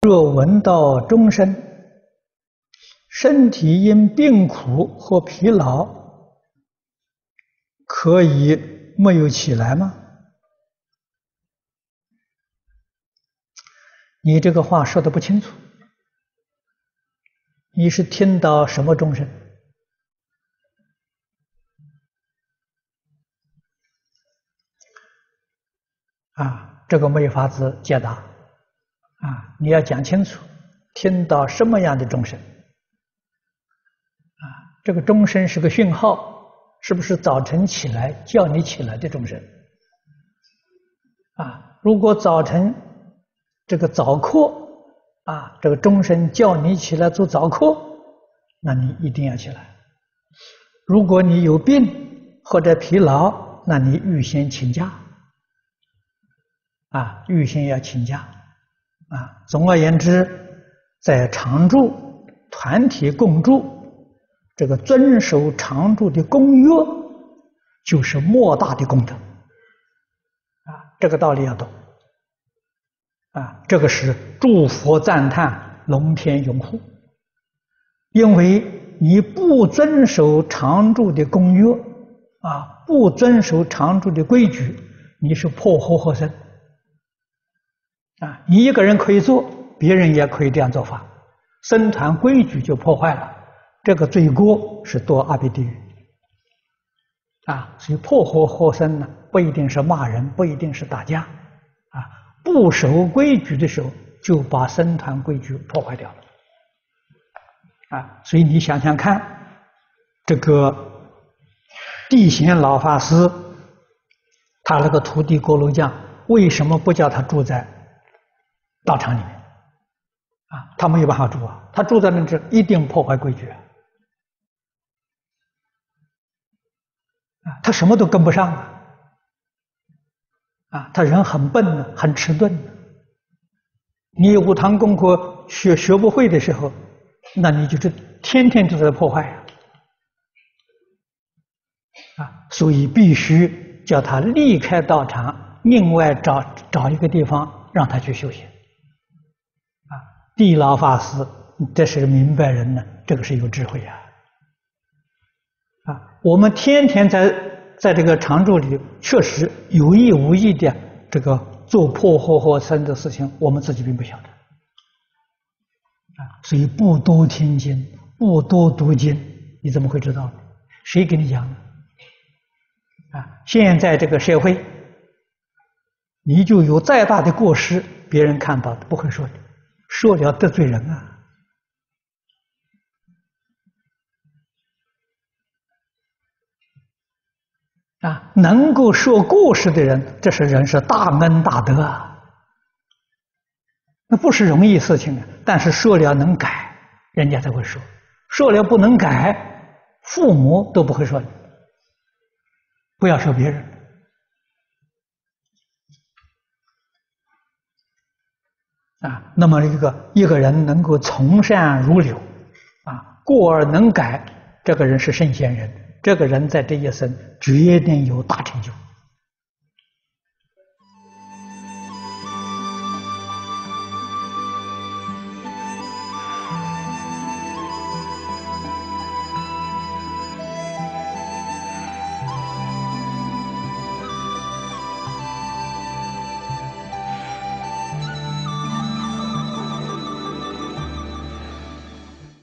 若闻到钟声，身体因病苦或疲劳，可以没有起来吗？你这个话说的不清楚。你是听到什么钟声？啊，这个没法子解答。你要讲清楚，听到什么样的钟声？啊，这个钟声是个讯号，是不是早晨起来叫你起来的钟声？啊，如果早晨这个早课，啊，这个钟声叫你起来做早课，那你一定要起来。如果你有病或者疲劳，那你预先请假。啊，预先要请假。啊，总而言之，在常住团体共住，这个遵守常住的公约，就是莫大的功德。啊，这个道理要懂。啊，这个是诸佛赞叹，龙天拥护。因为你不遵守常住的公约，啊，不遵守常住的规矩，你是破和合僧。啊，你一个人可以做，别人也可以这样做法，僧团规矩就破坏了，这个罪过是多阿鼻地狱。啊，所以破和僧呢，不一定是骂人，不一定是打架，啊，不守规矩的时候，就把僧团规矩破坏掉了。啊，所以你想想看，这个地贤老法师，他那个徒弟锅炉匠，为什么不叫他住在？道场里面，啊，他没有办法住啊，他住在那这一定破坏规矩啊，他什么都跟不上啊，啊，他人很笨的，很迟钝的。你五堂功课学学不会的时候，那你就是天天都在破坏啊，啊，所以必须叫他离开道场，另外找找一个地方让他去修行。地老法师，这是个明白人呢，这个是有智慧啊！啊，我们天天在在这个常住里，确实有意无意的这个做破和合僧的事情，我们自己并不晓得啊。所以不多听经，不多读经，你怎么会知道？谁给你讲的？啊，现在这个社会，你就有再大的过失，别人看到不会说的。说了得罪人啊！啊，能够说故事的人，这是人是大恩大德啊！那不是容易事情啊。但是说了能改，人家才会说；说了不能改，父母都不会说。不要说别人。啊，那么一个一个人能够从善如流，啊，过而能改，这个人是圣贤人，这个人在这一生决定有大成就。